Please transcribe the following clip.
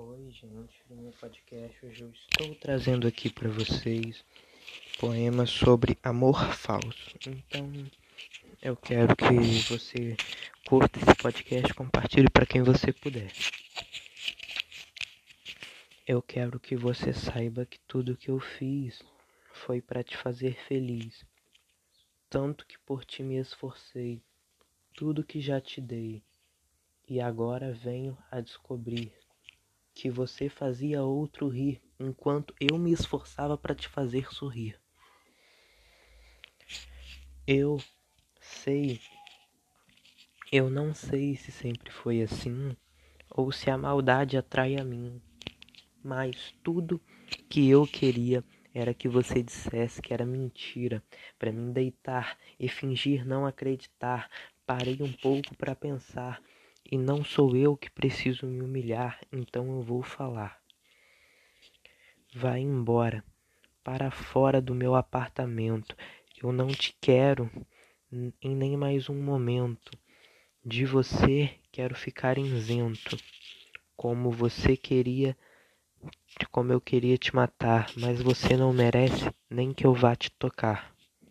Oi, gente, no meu podcast hoje eu estou trazendo aqui para vocês poemas sobre amor falso. Então, eu quero que você curta esse podcast, compartilhe para quem você puder. Eu quero que você saiba que tudo que eu fiz foi para te fazer feliz. Tanto que por ti me esforcei, tudo que já te dei. E agora venho a descobrir que você fazia outro rir enquanto eu me esforçava para te fazer sorrir. Eu sei, eu não sei se sempre foi assim ou se a maldade atrai a mim, mas tudo que eu queria era que você dissesse que era mentira, para mim deitar e fingir não acreditar. Parei um pouco para pensar e não sou eu que preciso me humilhar, então eu vou falar. Vai embora, para fora do meu apartamento. Eu não te quero em nem mais um momento. De você quero ficar isento, como você queria, como eu queria te matar, mas você não merece nem que eu vá te tocar.